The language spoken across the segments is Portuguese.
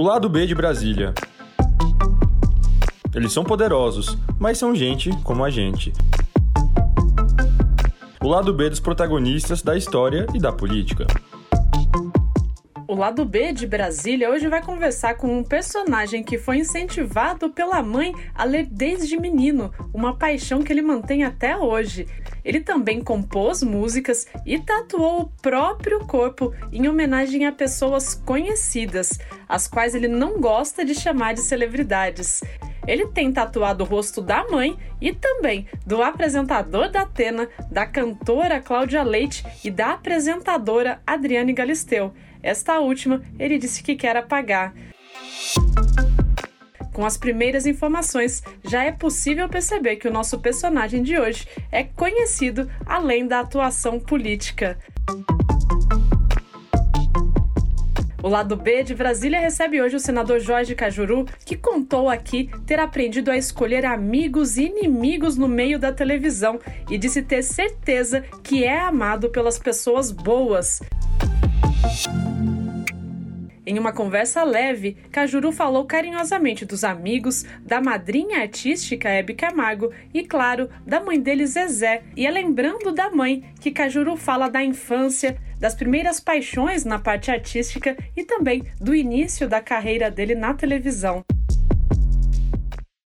O lado B de Brasília. Eles são poderosos, mas são gente como a gente. O lado B dos protagonistas da história e da política. O lado B de Brasília hoje vai conversar com um personagem que foi incentivado pela mãe a ler desde menino, uma paixão que ele mantém até hoje. Ele também compôs músicas e tatuou o próprio corpo em homenagem a pessoas conhecidas, as quais ele não gosta de chamar de celebridades. Ele tem tatuado o rosto da mãe e também do apresentador da Atena, da cantora Cláudia Leite e da apresentadora Adriane Galisteu. Esta última ele disse que quer apagar. Com as primeiras informações, já é possível perceber que o nosso personagem de hoje é conhecido além da atuação política. O lado B de Brasília recebe hoje o senador Jorge Cajuru, que contou aqui ter aprendido a escolher amigos e inimigos no meio da televisão e disse ter certeza que é amado pelas pessoas boas. Em uma conversa leve, Cajuru falou carinhosamente dos amigos, da madrinha artística Hebe Camargo e, claro, da mãe dele Zezé. E é lembrando da mãe que Cajuru fala da infância, das primeiras paixões na parte artística e também do início da carreira dele na televisão.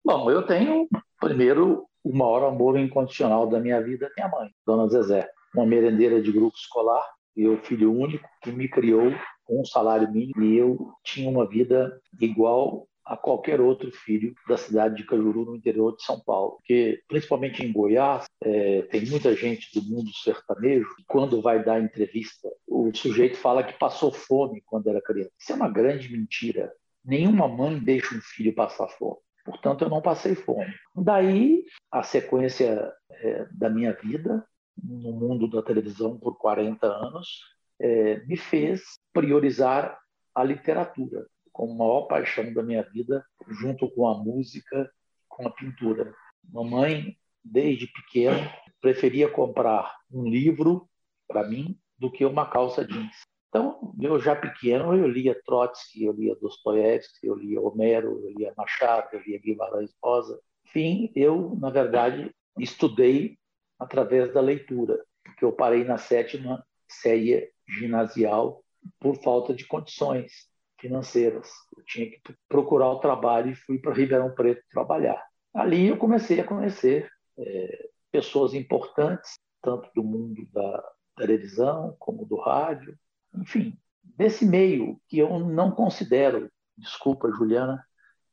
Bom, eu tenho, primeiro, o maior amor incondicional da minha vida, minha mãe, Dona Zezé, uma merendeira de grupo escolar, eu filho único, que me criou com um salário mínimo e eu tinha uma vida igual a qualquer outro filho da cidade de Cajuru, no interior de São Paulo. Porque, principalmente em Goiás, é, tem muita gente do mundo sertanejo que, quando vai dar entrevista, o sujeito fala que passou fome quando era criança. Isso é uma grande mentira. Nenhuma mãe deixa um filho passar fome. Portanto, eu não passei fome. Daí, a sequência é, da minha vida no mundo da televisão por 40 anos é, me fez priorizar a literatura como a maior paixão da minha vida, junto com a música, com a pintura. Mamãe, desde pequeno, preferia comprar um livro para mim do que uma calça jeans. Então, eu já pequeno, eu lia Trotsky, eu lia Dostoiévski, eu lia Homero, eu lia Machado, eu lia Guimarães Rosa. Enfim, eu, na verdade, estudei através da leitura, porque eu parei na sétima série ginasial por falta de condições financeiras. Eu tinha que procurar o trabalho e fui para Ribeirão Preto trabalhar. Ali eu comecei a conhecer é, pessoas importantes, tanto do mundo da televisão como do rádio, enfim, desse meio que eu não considero, desculpa, Juliana,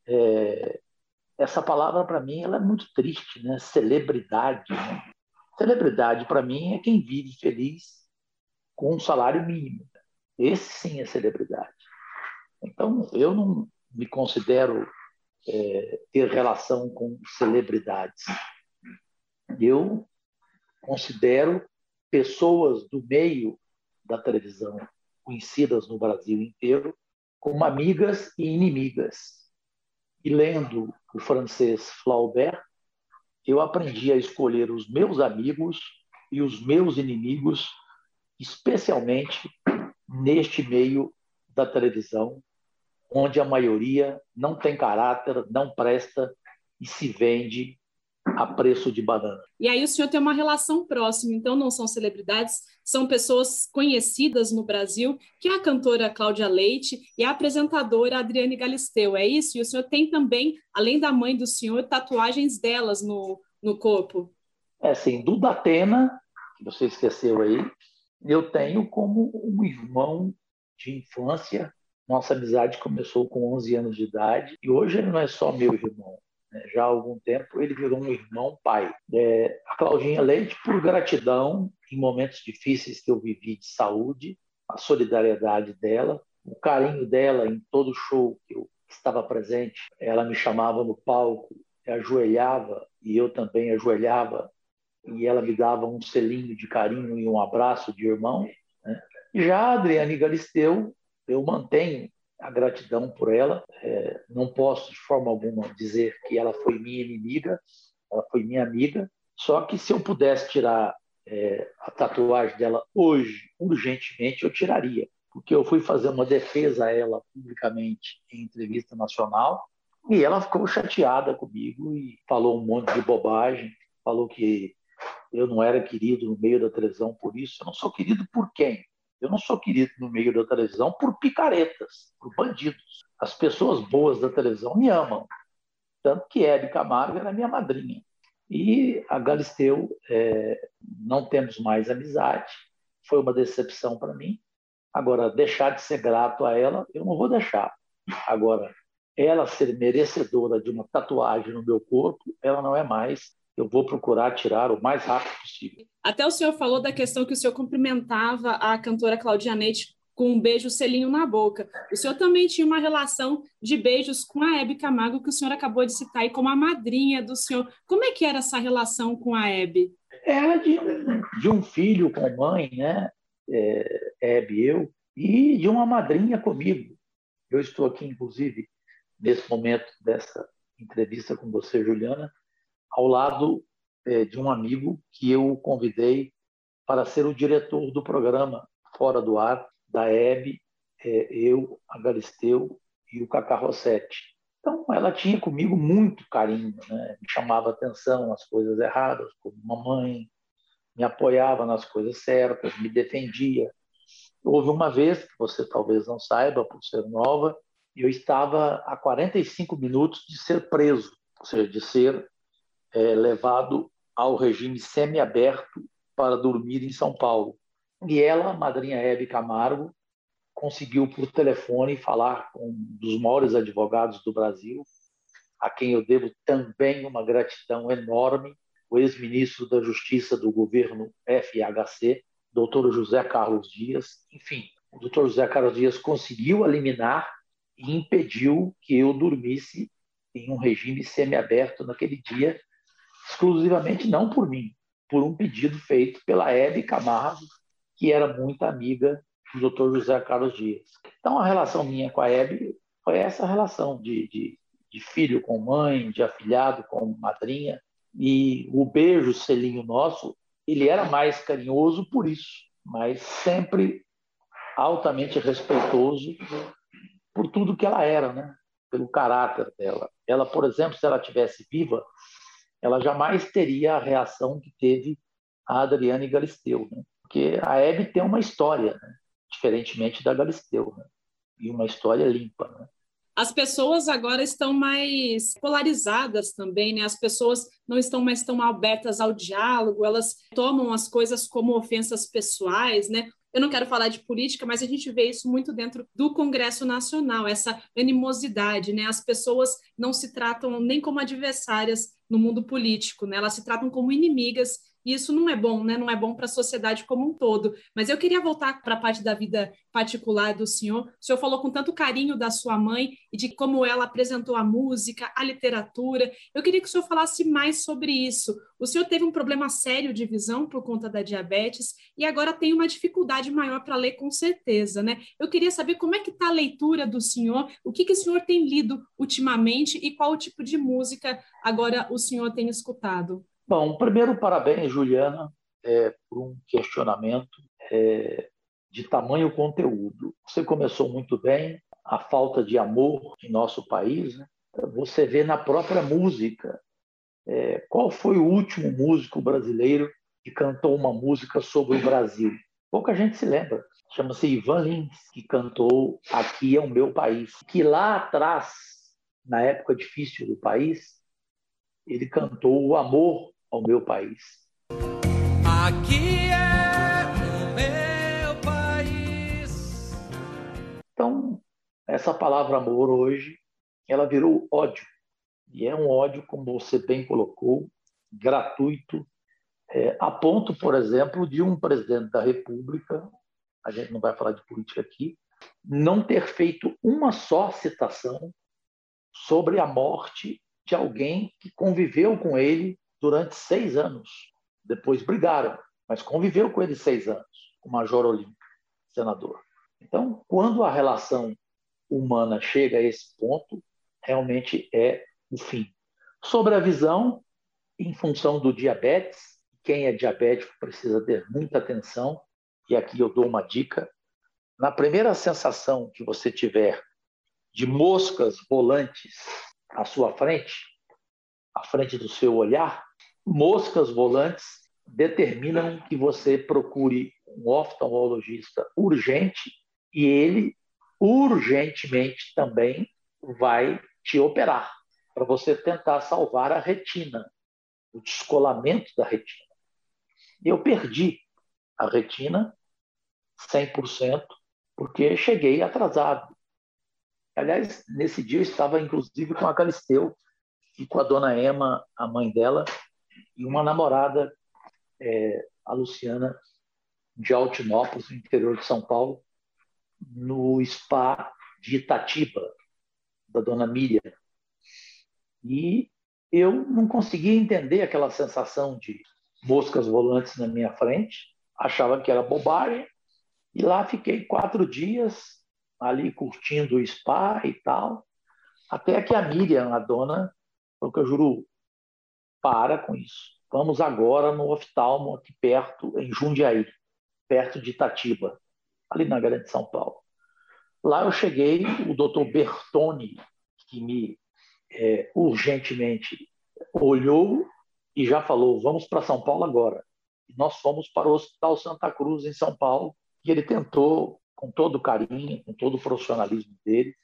é, essa palavra para mim ela é muito triste, né? Celebridade. Né? Celebridade para mim é quem vive feliz com um salário mínimo. Esse sim é celebridade. Então, eu não me considero é, ter relação com celebridades. Eu considero pessoas do meio da televisão, conhecidas no Brasil inteiro, como amigas e inimigas. E lendo o francês Flaubert, eu aprendi a escolher os meus amigos e os meus inimigos especialmente neste meio da televisão, onde a maioria não tem caráter, não presta e se vende a preço de banana. E aí o senhor tem uma relação próxima, então não são celebridades, são pessoas conhecidas no Brasil, que é a cantora Cláudia Leite e a apresentadora Adriane Galisteu, é isso? E o senhor tem também, além da mãe do senhor, tatuagens delas no, no corpo? É do Datena, que você esqueceu aí, eu tenho como um irmão de infância. Nossa amizade começou com 11 anos de idade e hoje ele não é só meu irmão. Né? Já há algum tempo ele virou um irmão pai. É, a Claudinha Leite, por gratidão em momentos difíceis que eu vivi de saúde, a solidariedade dela, o carinho dela em todo show que eu estava presente. Ela me chamava no palco, ajoelhava e eu também ajoelhava e ela me dava um selinho de carinho e um abraço de irmão. Né? Já a Adriane Galisteu, eu mantenho a gratidão por ela. É, não posso de forma alguma dizer que ela foi minha inimiga, ela foi minha amiga. Só que se eu pudesse tirar é, a tatuagem dela hoje, urgentemente, eu tiraria. porque eu fui fazer uma defesa a ela publicamente em entrevista nacional e ela ficou chateada comigo e falou um monte de bobagem, falou que eu não era querido no meio da televisão por isso. Eu não sou querido por quem? Eu não sou querido no meio da televisão por picaretas, por bandidos. As pessoas boas da televisão me amam. Tanto que Hebe Camargo era minha madrinha. E a Galisteu, é, não temos mais amizade. Foi uma decepção para mim. Agora, deixar de ser grato a ela, eu não vou deixar. Agora, ela ser merecedora de uma tatuagem no meu corpo, ela não é mais eu vou procurar tirar o mais rápido possível. Até o senhor falou da questão que o senhor cumprimentava a cantora Claudia Neite com um beijo selinho na boca. O senhor também tinha uma relação de beijos com a Hebe Camargo, que o senhor acabou de citar aí como a madrinha do senhor. Como é que era essa relação com a Hebe? Era de, de um filho com mãe, né? É, Hebe e eu, e de uma madrinha comigo. Eu estou aqui, inclusive, nesse momento dessa entrevista com você, Juliana, ao lado é, de um amigo que eu convidei para ser o diretor do programa Fora do Ar, da Hebe, é, eu, a Galisteu e o Cacá Rossetti. Então, ela tinha comigo muito carinho, né? me chamava atenção às coisas erradas, como mamãe, me apoiava nas coisas certas, me defendia. Houve uma vez, que você talvez não saiba, por ser nova, eu estava a 45 minutos de ser preso, ou seja, de ser é, levado ao regime semiaberto para dormir em São Paulo. E ela, madrinha Hebe Camargo, conseguiu por telefone falar com um dos maiores advogados do Brasil, a quem eu devo também uma gratidão enorme, o ex-ministro da Justiça do governo FHC, doutor José Carlos Dias. Enfim, o doutor José Carlos Dias conseguiu eliminar e impediu que eu dormisse em um regime semiaberto naquele dia, exclusivamente não por mim, por um pedido feito pela Hebe Camargo, que era muito amiga do Dr. José Carlos Dias. Então, a relação minha com a Hebe foi essa relação de, de, de filho com mãe, de afilhado com madrinha, e o beijo, selinho nosso, ele era mais carinhoso por isso, mas sempre altamente respeitoso por tudo que ela era, né? pelo caráter dela. Ela, por exemplo, se ela tivesse viva, ela jamais teria a reação que teve a Adriane Galisteu, né? porque a Hebe tem uma história, né? diferentemente da Galisteu, né? e uma história limpa. As pessoas agora estão mais polarizadas também, né? As pessoas não estão mais tão abertas ao diálogo, elas tomam as coisas como ofensas pessoais, né? Eu não quero falar de política, mas a gente vê isso muito dentro do Congresso Nacional, essa animosidade, né? As pessoas não se tratam nem como adversárias no mundo político, né? Elas se tratam como inimigas e isso não é bom, né? Não é bom para a sociedade como um todo. Mas eu queria voltar para a parte da vida particular do senhor. O senhor falou com tanto carinho da sua mãe e de como ela apresentou a música, a literatura. Eu queria que o senhor falasse mais sobre isso. O senhor teve um problema sério de visão por conta da diabetes e agora tem uma dificuldade maior para ler, com certeza, né? Eu queria saber como é que está a leitura do senhor, o que, que o senhor tem lido ultimamente e qual o tipo de música agora o senhor tem escutado. Bom, primeiro, parabéns, Juliana, é, por um questionamento é, de tamanho conteúdo. Você começou muito bem, a falta de amor em nosso país, né? você vê na própria música. É, qual foi o último músico brasileiro que cantou uma música sobre o Brasil? Pouca gente se lembra. Chama-se Ivan Lins, que cantou Aqui é o Meu País. Que lá atrás, na época difícil do país, ele cantou o amor ao meu país. Aqui é o meu país. Então, essa palavra amor hoje, ela virou ódio. E é um ódio, como você bem colocou, gratuito, é, a ponto, por exemplo, de um presidente da República, a gente não vai falar de política aqui, não ter feito uma só citação sobre a morte de alguém que conviveu com ele durante seis anos. Depois brigaram, mas conviveu com ele seis anos, o Major Olímpio, senador. Então, quando a relação humana chega a esse ponto, realmente é o fim. Sobre a visão, em função do diabetes, quem é diabético precisa ter muita atenção, e aqui eu dou uma dica: na primeira sensação que você tiver de moscas volantes à sua frente, à frente do seu olhar, moscas volantes determinam que você procure um oftalmologista urgente e ele urgentemente também vai te operar para você tentar salvar a retina, o descolamento da retina. Eu perdi a retina 100% porque cheguei atrasado. Aliás, nesse dia eu estava inclusive com a Calisteu e com a dona Emma, a mãe dela, e uma namorada, é, a Luciana, de Altinópolis, no interior de São Paulo, no spa de Itatiba, da dona Miriam. E eu não conseguia entender aquela sensação de moscas volantes na minha frente, achava que era bobagem, e lá fiquei quatro dias ali curtindo o spa e tal, até que a Miriam, a dona, falou que eu juro, para com isso. Vamos agora no oftalmo aqui perto, em Jundiaí, perto de Itatiba, ali na Grande São Paulo. Lá eu cheguei, o doutor Bertoni, que me é, urgentemente olhou e já falou: vamos para São Paulo agora. E nós fomos para o Hospital Santa Cruz, em São Paulo, e ele tentou, com todo carinho, com todo o profissionalismo dele,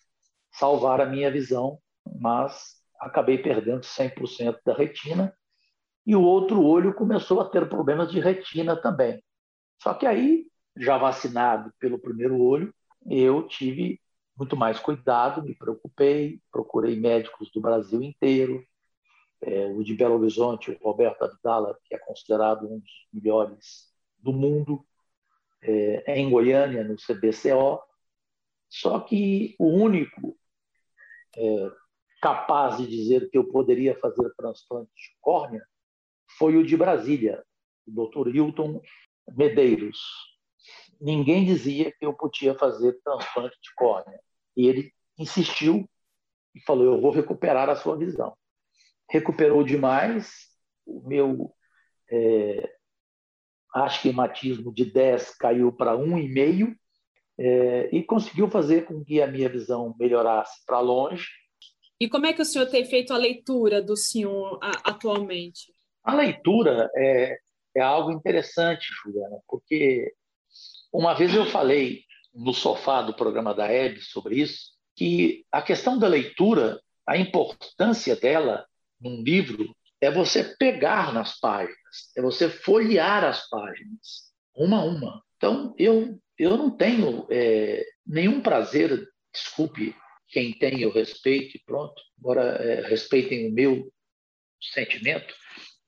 salvar a minha visão, mas acabei perdendo 100% da retina e o outro olho começou a ter problemas de retina também. Só que aí, já vacinado pelo primeiro olho, eu tive muito mais cuidado, me preocupei, procurei médicos do Brasil inteiro, é, o de Belo Horizonte, o Roberto Abdala, que é considerado um dos melhores do mundo, é, é em Goiânia, no CBCO. Só que o único é, capaz de dizer que eu poderia fazer transplante de córnea foi o de Brasília, o Dr. Hilton Medeiros. Ninguém dizia que eu podia fazer transplante de córnea. E ele insistiu e falou: Eu vou recuperar a sua visão. Recuperou demais, o meu é, de 10 caiu para 1,5 é, e conseguiu fazer com que a minha visão melhorasse para longe. E como é que o senhor tem feito a leitura do senhor atualmente? A leitura é, é algo interessante, Juliana, porque uma vez eu falei no sofá do programa da Hebe sobre isso, que a questão da leitura, a importância dela num livro é você pegar nas páginas, é você folhear as páginas, uma a uma. Então, eu, eu não tenho é, nenhum prazer, desculpe quem tem, eu respeito e pronto, agora é, respeitem o meu sentimento,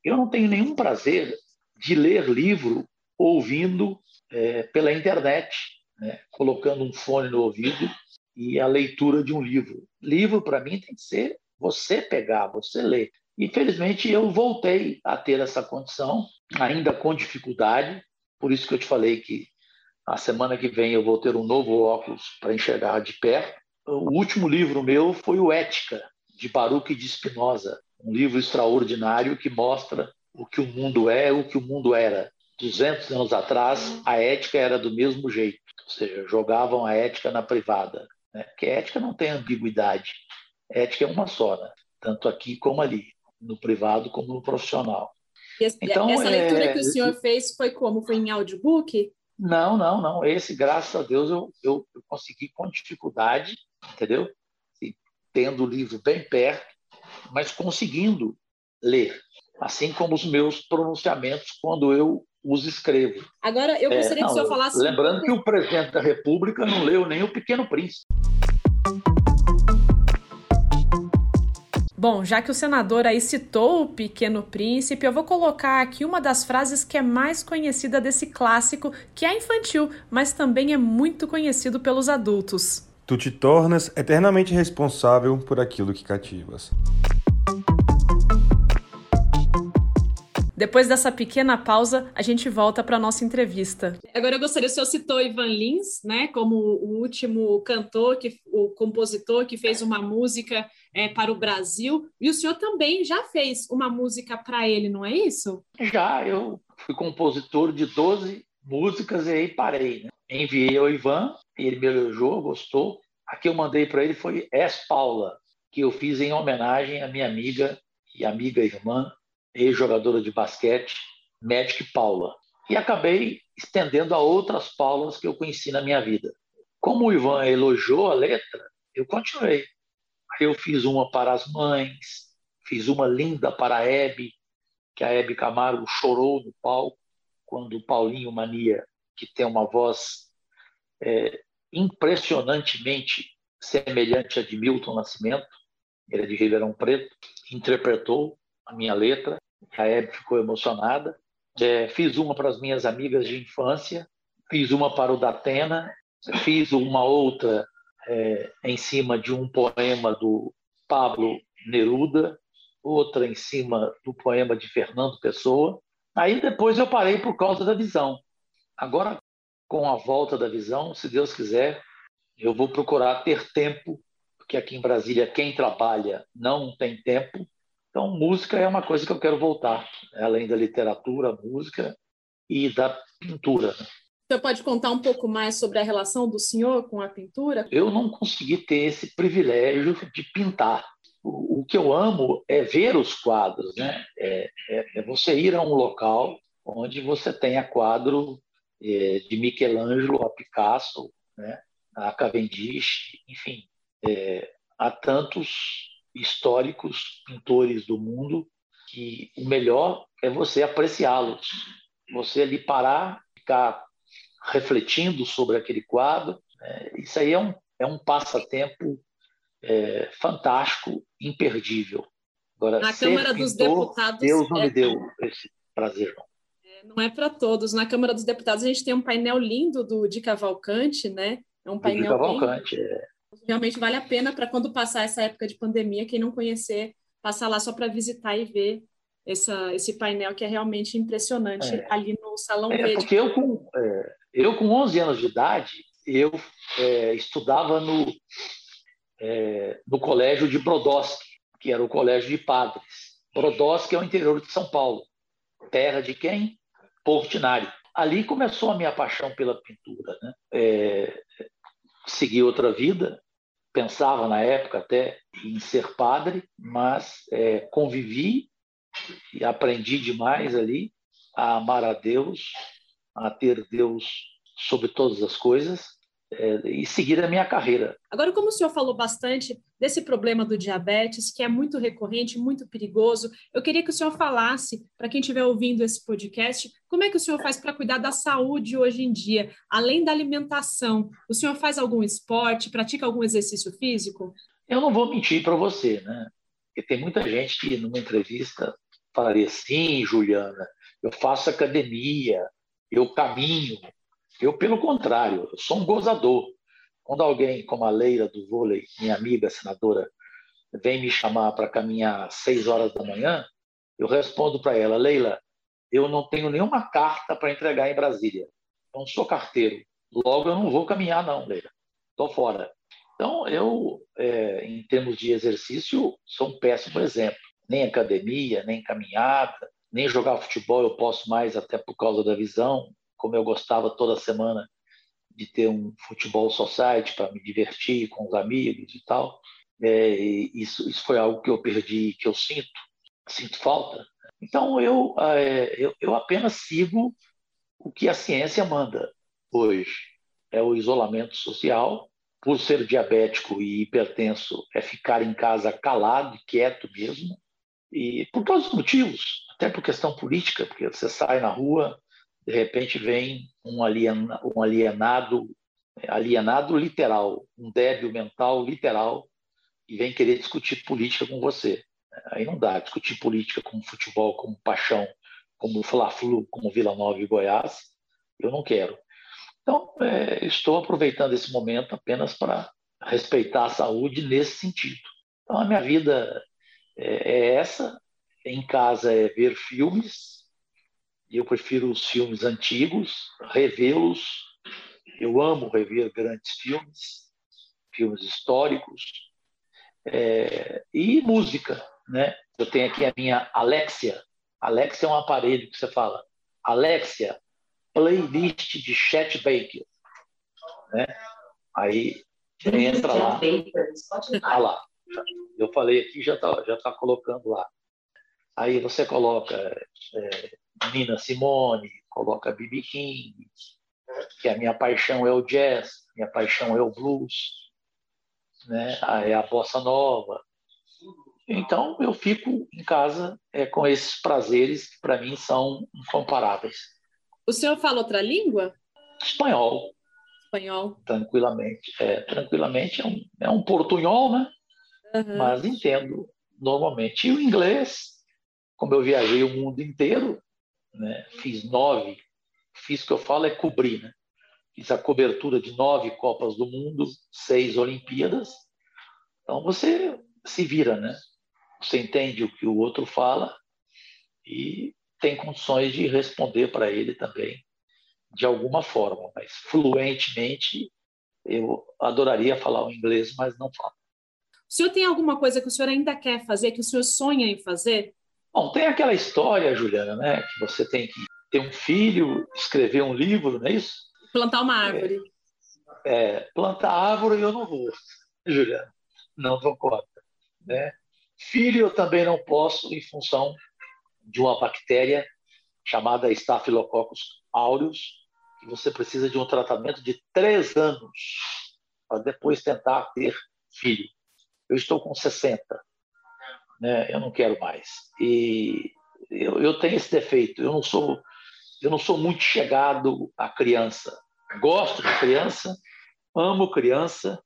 eu não tenho nenhum prazer de ler livro ouvindo é, pela internet, né? colocando um fone no ouvido e a leitura de um livro. Livro, para mim, tem que ser você pegar, você ler. Infelizmente, eu voltei a ter essa condição, ainda com dificuldade, por isso que eu te falei que a semana que vem eu vou ter um novo óculos para enxergar de perto. O último livro meu foi o Ética, de Baruch de Spinoza, um livro extraordinário que mostra o que o mundo é, o que o mundo era. 200 anos atrás, a ética era do mesmo jeito, ou seja, jogavam a ética na privada. Né? Porque a ética não tem ambiguidade. A ética é uma só, né? tanto aqui como ali, no privado como no profissional. Esse, então, essa leitura é, que o senhor fez foi como? Foi em audiobook? Não, não, não. Esse, graças a Deus, eu, eu, eu consegui com dificuldade, entendeu? tendo o livro bem perto, mas conseguindo ler, assim como os meus pronunciamentos quando eu os escrevo. Agora, eu gostaria é, não, que o senhor falasse. Lembrando que o presidente da República não leu nem O Pequeno Príncipe. Bom, já que o senador aí citou o Pequeno Príncipe, eu vou colocar aqui uma das frases que é mais conhecida desse clássico, que é infantil, mas também é muito conhecido pelos adultos. Tu te tornas eternamente responsável por aquilo que cativas. Depois dessa pequena pausa, a gente volta para a nossa entrevista. Agora eu gostaria, o senhor citou Ivan Lins, né, como o último cantor, que, o compositor que fez uma música é, para o Brasil, e o senhor também já fez uma música para ele, não é isso? Já, eu fui compositor de 12 músicas e aí parei. Né? Enviei ao Ivan, ele me elogiou, gostou. A que eu mandei para ele foi Es Paula, que eu fiz em homenagem à minha amiga e amiga irmã, ex-jogadora de basquete, Magic Paula. E acabei estendendo a outras Paulas que eu conheci na minha vida. Como o Ivan elogiou a letra, eu continuei. Eu fiz uma para as mães, fiz uma linda para a Hebe, que a Hebe Camargo chorou no palco, quando o Paulinho Mania, que tem uma voz é, impressionantemente semelhante à de Milton Nascimento, ele é de Ribeirão Preto, interpretou a minha letra, a Hebe ficou emocionada. É, fiz uma para as minhas amigas de infância, fiz uma para o Datena, fiz uma outra é, em cima de um poema do Pablo Neruda, outra em cima do poema de Fernando Pessoa. Aí depois eu parei por causa da visão. Agora, com a volta da visão, se Deus quiser, eu vou procurar ter tempo, porque aqui em Brasília quem trabalha não tem tempo. Então, música é uma coisa que eu quero voltar, além da literatura, música e da pintura. Você pode contar um pouco mais sobre a relação do senhor com a pintura? Eu não consegui ter esse privilégio de pintar. O, o que eu amo é ver os quadros, né? É, é, é você ir a um local onde você tenha quadro de Michelangelo a Picasso, né? a Cavendish, enfim, é, há tantos históricos pintores do mundo que o melhor é você apreciá-los, você ali parar, ficar refletindo sobre aquele quadro. Né? Isso aí é um, é um passatempo é, fantástico, imperdível. Agora, Na Câmara pintor, dos Deputados. Deus não é... me deu esse prazer, não. Não é para todos. Na Câmara dos Deputados a gente tem um painel lindo do de Cavalcante, né? É um painel. De Cavalcante, bem... é. Realmente vale a pena para quando passar essa época de pandemia, quem não conhecer, passar lá só para visitar e ver essa, esse painel que é realmente impressionante é. ali no Salão é, Verde. Porque eu com, é, eu, com 11 anos de idade, eu é, estudava no, é, no colégio de Brodowski, que era o colégio de padres. Brodowski é o interior de São Paulo. Terra de quem? Portinari. Ali começou a minha paixão pela pintura. Né? É, segui outra vida, pensava na época até em ser padre, mas é, convivi e aprendi demais ali a amar a Deus, a ter Deus sobre todas as coisas é, e seguir a minha carreira. Agora, como o senhor falou bastante desse problema do diabetes, que é muito recorrente, muito perigoso, eu queria que o senhor falasse, para quem estiver ouvindo esse podcast, como é que o senhor faz para cuidar da saúde hoje em dia, além da alimentação? O senhor faz algum esporte, pratica algum exercício físico? Eu não vou mentir para você, né? Porque tem muita gente que numa entrevista falaria assim, Juliana, eu faço academia, eu caminho, eu, pelo contrário, eu sou um gozador. Quando alguém, como a Leila do vôlei, minha amiga senadora, vem me chamar para caminhar às seis horas da manhã, eu respondo para ela, Leila, eu não tenho nenhuma carta para entregar em Brasília. Eu não sou carteiro. Logo, eu não vou caminhar, não, Leila. Estou fora. Então, eu, é, em termos de exercício, sou um péssimo exemplo. Nem academia, nem caminhada, nem jogar futebol eu posso mais, até por causa da visão como eu gostava toda semana de ter um futebol society para me divertir com os amigos e tal. É, isso, isso foi algo que eu perdi, que eu sinto, sinto falta. Então eu, é, eu, eu apenas sigo o que a ciência manda hoje. É o isolamento social. Por ser diabético e hipertenso, é ficar em casa calado, quieto mesmo. E por todos os motivos, até por questão política, porque você sai na rua, de repente vem um, aliena, um alienado, alienado literal, um débil mental literal, e vem querer discutir política com você. Aí não dá, discutir política como futebol, como paixão, como Fla-Flu, como Vila Nova e Goiás, eu não quero. Então, é, estou aproveitando esse momento apenas para respeitar a saúde nesse sentido. Então, a minha vida é, é essa. Em casa é ver filmes, eu prefiro os filmes antigos, revê-los. Eu amo rever grandes filmes, filmes históricos. É, e música, né? Eu tenho aqui a minha Alexia. Alexia é um aparelho que você fala. Alexia, playlist de Chet Baker. Né? Aí entra lá. Ah lá. Eu falei aqui, já está já tá colocando lá. Aí você coloca é, Nina Simone, coloca Bibi King, que a minha paixão é o jazz, minha paixão é o blues, né? é a bossa nova. Então eu fico em casa é, com esses prazeres que para mim são incomparáveis. O senhor fala outra língua? Espanhol. Espanhol. Tranquilamente. É, tranquilamente é um, é um portunhol, né? Uhum. Mas entendo normalmente. E o inglês, como eu viajei o mundo inteiro, né? fiz nove, fiz o que eu falo é cobrir, né? Fiz a cobertura de nove Copas do Mundo, seis Olimpíadas. Então você se vira, né? Você entende o que o outro fala e tem condições de responder para ele também de alguma forma, mas fluentemente eu adoraria falar o inglês, mas não falo. O senhor tem alguma coisa que o senhor ainda quer fazer, que o senhor sonha em fazer? Bom, tem aquela história, Juliana, né? Que você tem que ter um filho, escrever um livro, não é isso? Plantar uma árvore. É, é plantar árvore eu não vou, Juliana. Não dou conta. Né? Filho eu também não posso, em função de uma bactéria chamada Staphylococcus aureus, que você precisa de um tratamento de três anos para depois tentar ter filho. Eu estou com 60 né? Eu não quero mais. E eu, eu tenho esse defeito. Eu não sou eu não sou muito chegado à criança. Gosto de criança, amo criança,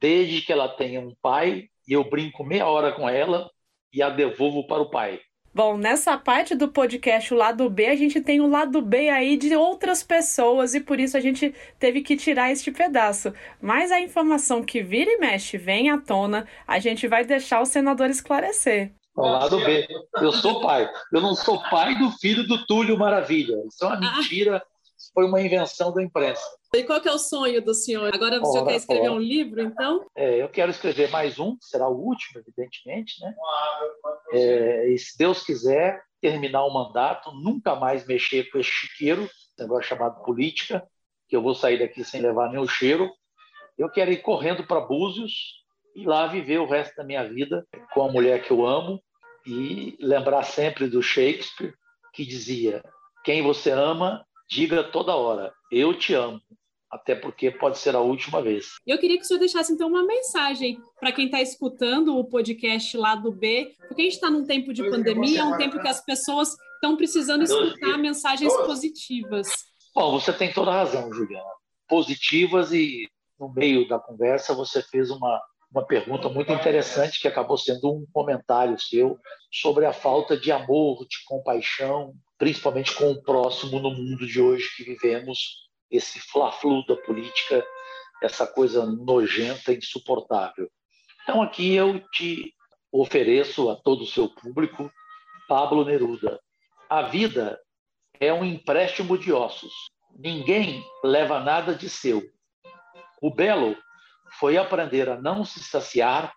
desde que ela tenha um pai e eu brinco meia hora com ela e a devolvo para o pai. Bom, nessa parte do podcast, o lado B, a gente tem o lado B aí de outras pessoas e por isso a gente teve que tirar este pedaço. Mas a informação que vira e mexe vem à tona, a gente vai deixar o senador esclarecer. O lado B. Eu sou pai. Eu não sou pai do filho do Túlio Maravilha. Isso é uma ah. mentira, foi uma invenção da imprensa. E qual que é o sonho do senhor? Agora o senhor quer escrever ora. um livro, então? É, eu quero escrever mais um, que será o último, evidentemente, né? É, e se Deus quiser, terminar o mandato, nunca mais mexer com esse chiqueiro, negócio chamado política, que eu vou sair daqui sem levar nenhum cheiro. Eu quero ir correndo para Búzios e lá viver o resto da minha vida com a mulher que eu amo e lembrar sempre do Shakespeare, que dizia: quem você ama, diga toda hora, eu te amo até porque pode ser a última vez. Eu queria que o senhor deixasse então uma mensagem para quem está escutando o podcast lá do B, porque a gente está num tempo de pandemia, é um tempo que as pessoas estão precisando escutar mensagens positivas. Bom, você tem toda a razão, Juliana. Positivas e no meio da conversa você fez uma uma pergunta muito interessante que acabou sendo um comentário seu sobre a falta de amor, de compaixão, principalmente com o próximo no mundo de hoje que vivemos esse fla-flu da política, essa coisa nojenta, insuportável. Então aqui eu te ofereço a todo o seu público Pablo Neruda. A vida é um empréstimo de ossos. Ninguém leva nada de seu. O belo foi aprender a não se saciar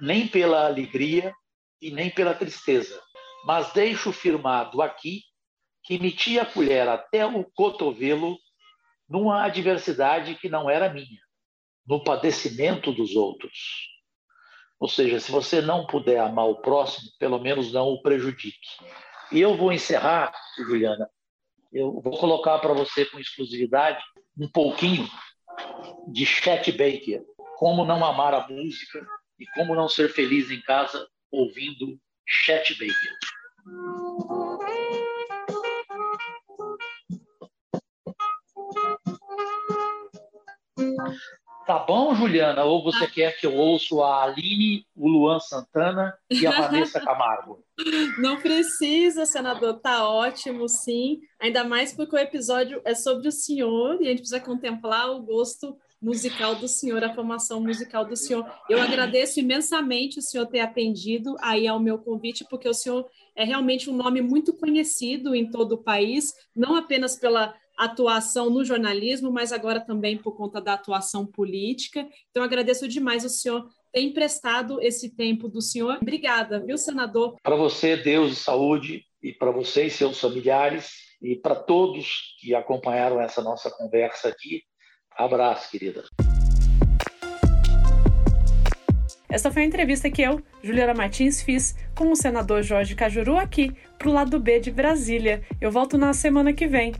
nem pela alegria e nem pela tristeza, mas deixo firmado aqui que meti a colher até o cotovelo numa adversidade que não era minha, no padecimento dos outros. Ou seja, se você não puder amar o próximo, pelo menos não o prejudique. E eu vou encerrar, Juliana, eu vou colocar para você com exclusividade um pouquinho de Chet Baker, como não amar a música e como não ser feliz em casa ouvindo Chet Baker. Tá bom, Juliana? Ou você quer que eu ouça a Aline, o Luan Santana e a Vanessa Camargo? Não precisa, senador. Tá ótimo, sim. Ainda mais porque o episódio é sobre o senhor e a gente precisa contemplar o gosto musical do senhor, a formação musical do senhor. Eu agradeço imensamente o senhor ter atendido aí ao meu convite, porque o senhor é realmente um nome muito conhecido em todo o país, não apenas pela atuação no jornalismo, mas agora também por conta da atuação política. Então, agradeço demais o senhor ter emprestado esse tempo do senhor. Obrigada, viu, senador? Para você, Deus e saúde, e para você e seus familiares, e para todos que acompanharam essa nossa conversa aqui, abraço, querida. Essa foi a entrevista que eu, Juliana Martins, fiz com o senador Jorge Cajuru aqui pro lado B de Brasília. Eu volto na semana que vem.